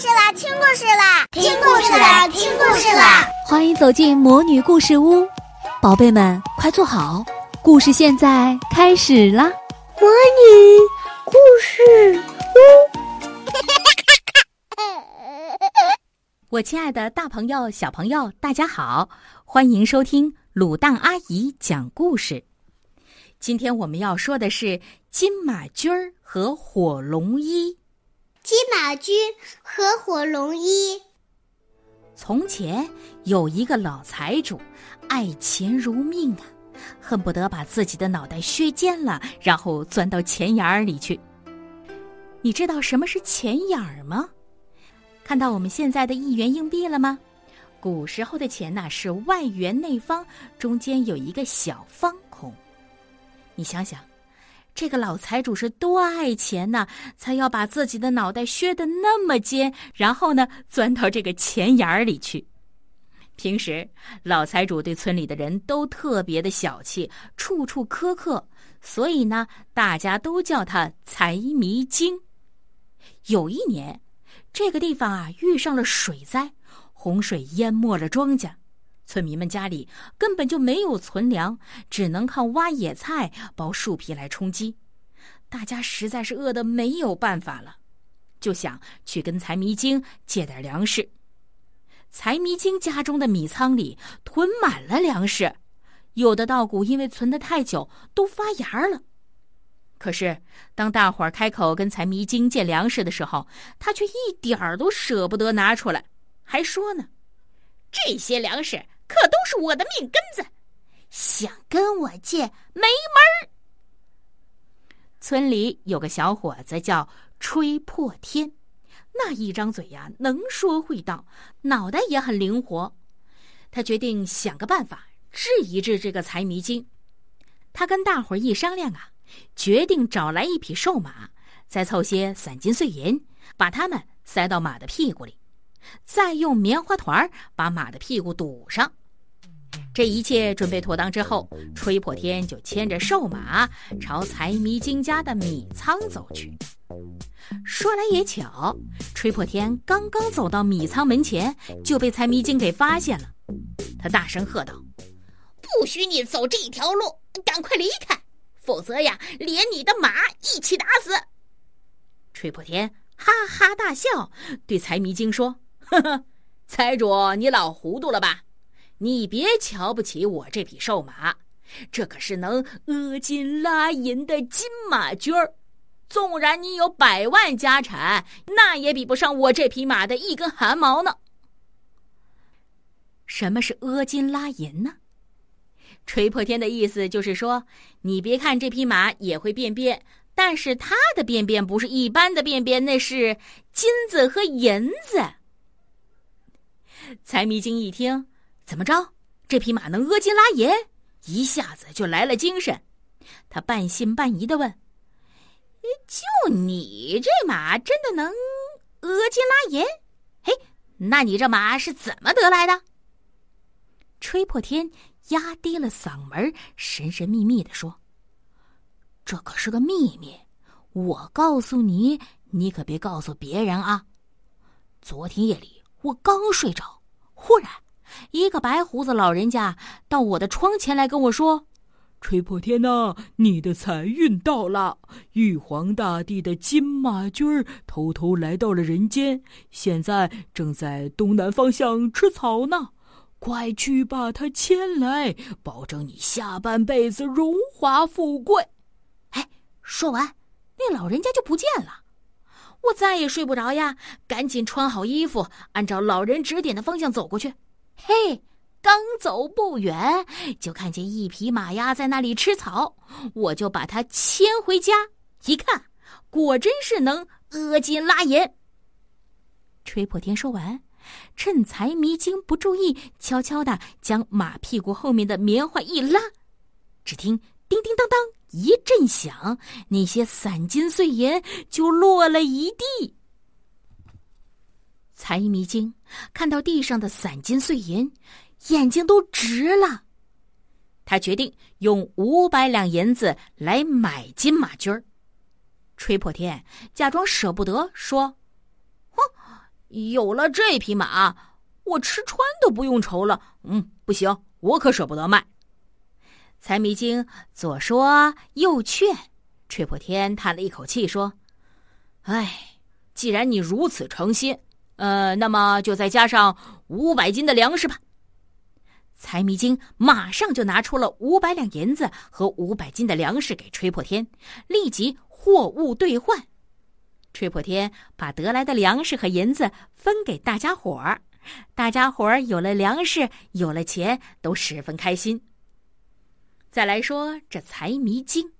事啦，听故事啦，听故事啦，听故事啦！欢迎走进魔女故事屋，宝贝们快坐好，故事现在开始啦！魔女故事屋，我亲爱的大朋友、小朋友，大家好，欢迎收听卤蛋阿姨讲故事。今天我们要说的是金马驹儿和火龙一。金马驹和火龙一。从前有一个老财主，爱钱如命啊，恨不得把自己的脑袋削尖了，然后钻到钱眼儿里去。你知道什么是钱眼儿吗？看到我们现在的一元硬币了吗？古时候的钱呐，是外圆内方，中间有一个小方孔。你想想。这个老财主是多爱钱呐，才要把自己的脑袋削得那么尖，然后呢，钻到这个钱眼儿里去。平时老财主对村里的人都特别的小气，处处苛刻，所以呢，大家都叫他财迷精。有一年，这个地方啊遇上了水灾，洪水淹没了庄稼。村民们家里根本就没有存粮，只能靠挖野菜、剥树皮来充饥。大家实在是饿得没有办法了，就想去跟财迷精借点粮食。财迷精家中的米仓里囤满了粮食，有的稻谷因为存得太久都发芽了。可是当大伙儿开口跟财迷精借粮食的时候，他却一点儿都舍不得拿出来，还说呢：“这些粮食。”可都是我的命根子，想跟我借没门儿。村里有个小伙子叫吹破天，那一张嘴呀，能说会道，脑袋也很灵活。他决定想个办法治一治这个财迷精。他跟大伙儿一商量啊，决定找来一匹瘦马，再凑些散金碎银，把它们塞到马的屁股里，再用棉花团把马的屁股堵上。这一切准备妥当之后，吹破天就牵着瘦马朝财迷精家的米仓走去。说来也巧，吹破天刚刚走到米仓门前，就被财迷精给发现了。他大声喝道：“不许你走这条路，赶快离开，否则呀，连你的马一起打死！”吹破天哈哈大笑，对财迷精说：“呵呵，财主，你老糊涂了吧？”你别瞧不起我这匹瘦马，这可是能阿金拉银的金马驹儿。纵然你有百万家产，那也比不上我这匹马的一根汗毛呢。什么是阿金拉银呢？吹破天的意思就是说，你别看这匹马也会便便，但是它的便便不是一般的便便，那是金子和银子。财迷精一听。怎么着？这匹马能阿金拉银？一下子就来了精神。他半信半疑的问：“就你这马真的能阿金拉银？嘿，那你这马是怎么得来的？”吹破天压低了嗓门，神神秘秘的说：“这可是个秘密，我告诉你，你可别告诉别人啊。昨天夜里我刚睡着，忽然……”一个白胡子老人家到我的窗前来跟我说：“吹破天呐，你的财运到了！玉皇大帝的金马驹儿偷偷来到了人间，现在正在东南方向吃草呢。快去把他牵来，保证你下半辈子荣华富贵。”哎，说完，那老人家就不见了。我再也睡不着呀，赶紧穿好衣服，按照老人指点的方向走过去。嘿，刚走不远，就看见一匹马呀在那里吃草，我就把它牵回家。一看，果真是能阿金拉银。吹破天说完，趁财迷精不注意，悄悄的将马屁股后面的棉花一拉，只听叮叮当当一阵响，那些散金碎银就落了一地。财迷精看到地上的散金碎银，眼睛都直了。他决定用五百两银子来买金马驹儿。吹破天假装舍不得说：“哼，有了这匹马，我吃穿都不用愁了。嗯，不行，我可舍不得卖。财迷精左说右劝，吹破天叹了一口气说：“哎，既然你如此诚心，呃，那么就再加上五百斤的粮食吧。”财迷精马上就拿出了五百两银子和五百斤的粮食给吹破天，立即货物兑换。吹破天把得来的粮食和银子分给大家伙儿，大家伙儿有了粮食，有了钱，都十分开心。再来说这财迷精，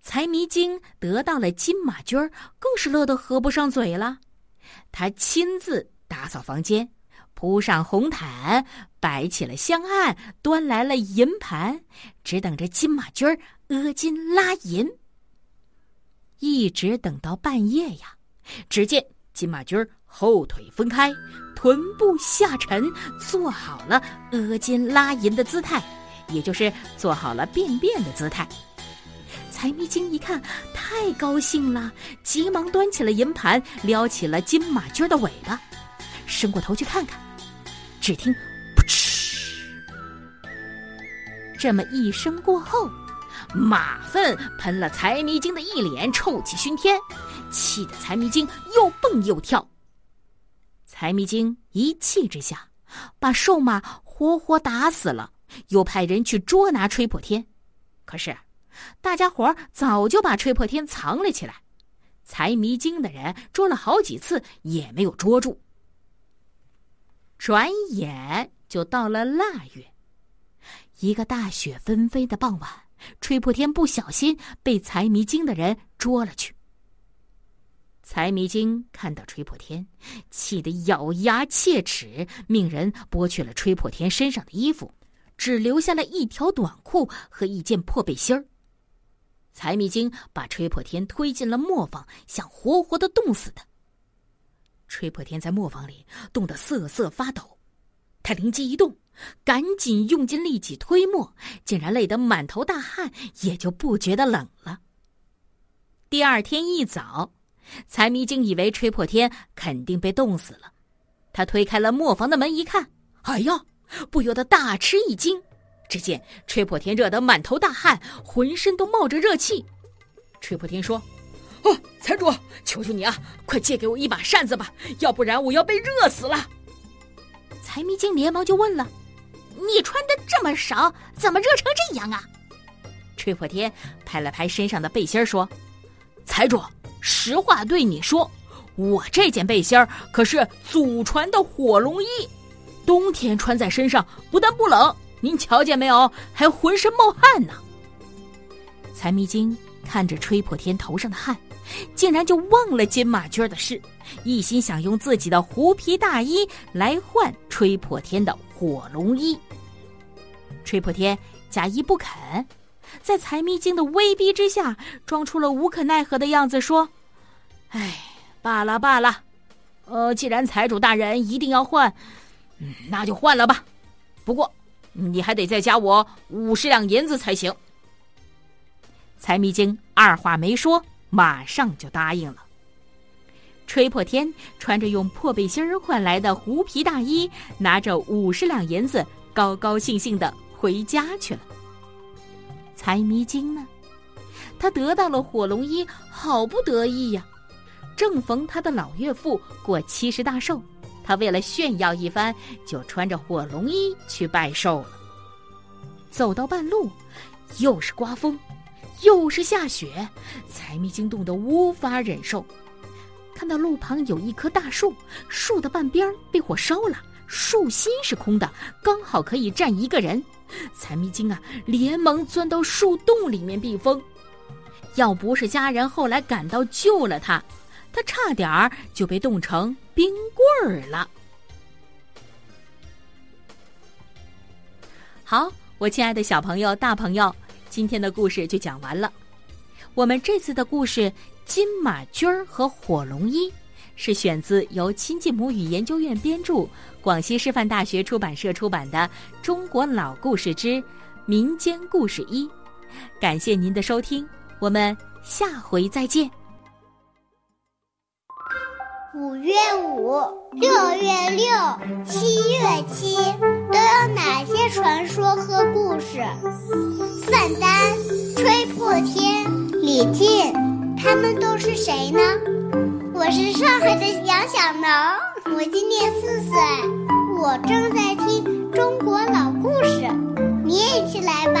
财迷精得到了金马驹儿，更是乐得合不上嘴了。他亲自打扫房间。铺上红毯，摆起了香案，端来了银盘，只等着金马驹儿阿金拉银。一直等到半夜呀，只见金马驹儿后腿分开，臀部下沉，做好了阿金拉银的姿态，也就是做好了便便的姿态。财迷精一看，太高兴了，急忙端起了银盘，撩起了金马驹的尾巴，伸过头去看看。只听“噗嗤”这么一声过后，马粪喷了财迷精的一脸，臭气熏天，气得财迷精又蹦又跳。财迷精一气之下，把瘦马活活打死了，又派人去捉拿吹破天。可是，大家伙早就把吹破天藏了起来，财迷精的人捉了好几次也没有捉住。转眼就到了腊月，一个大雪纷飞的傍晚，吹破天不小心被财迷精的人捉了去。财迷精看到吹破天，气得咬牙切齿，命人剥去了吹破天身上的衣服，只留下了一条短裤和一件破背心儿。财迷精把吹破天推进了磨坊，想活活的冻死他。吹破天在磨坊里冻得瑟瑟发抖，他灵机一动，赶紧用尽力气推磨，竟然累得满头大汗，也就不觉得冷了。第二天一早，财迷精以为吹破天肯定被冻死了，他推开了磨坊的门一看，哎呀，不由得大吃一惊。只见吹破天热得满头大汗，浑身都冒着热气。吹破天说。哦，财主，求求你啊，快借给我一把扇子吧，要不然我要被热死了。财迷精连忙就问了：“你穿的这么少，怎么热成这样啊？”吹破天拍了拍身上的背心说：“财主，实话对你说，我这件背心可是祖传的火龙衣，冬天穿在身上不但不冷，您瞧见没有，还浑身冒汗呢。”财迷精看着吹破天头上的汗。竟然就忘了金马驹的事，一心想用自己的狐皮大衣来换吹破天的火龙衣。吹破天假意不肯，在财迷精的威逼之下，装出了无可奈何的样子，说：“哎，罢了罢了，呃，既然财主大人一定要换，嗯，那就换了吧。不过你还得再加我五十两银子才行。”财迷精二话没说。马上就答应了。吹破天穿着用破背心换来的狐皮大衣，拿着五十两银子，高高兴兴的回家去了。财迷精呢？他得到了火龙衣，好不得意呀！正逢他的老岳父过七十大寿，他为了炫耀一番，就穿着火龙衣去拜寿了。走到半路，又是刮风。又是下雪，财迷精冻得无法忍受。看到路旁有一棵大树，树的半边被火烧了，树心是空的，刚好可以站一个人。财迷精啊，连忙钻到树洞里面避风。要不是家人后来赶到救了他，他差点儿就被冻成冰棍儿了。好，我亲爱的小朋友、大朋友。今天的故事就讲完了。我们这次的故事《金马驹儿和火龙衣》是选自由亲近母语研究院编著、广西师范大学出版社出版的《中国老故事之民间故事一》。感谢您的收听，我们下回再见。五月五、六月六、七月七都有哪些传说和故事？范丹、吹破天、李靖，他们都是谁呢？我是上海的杨小能，我今年四岁，我正在听中国老故事，你也一起来吧。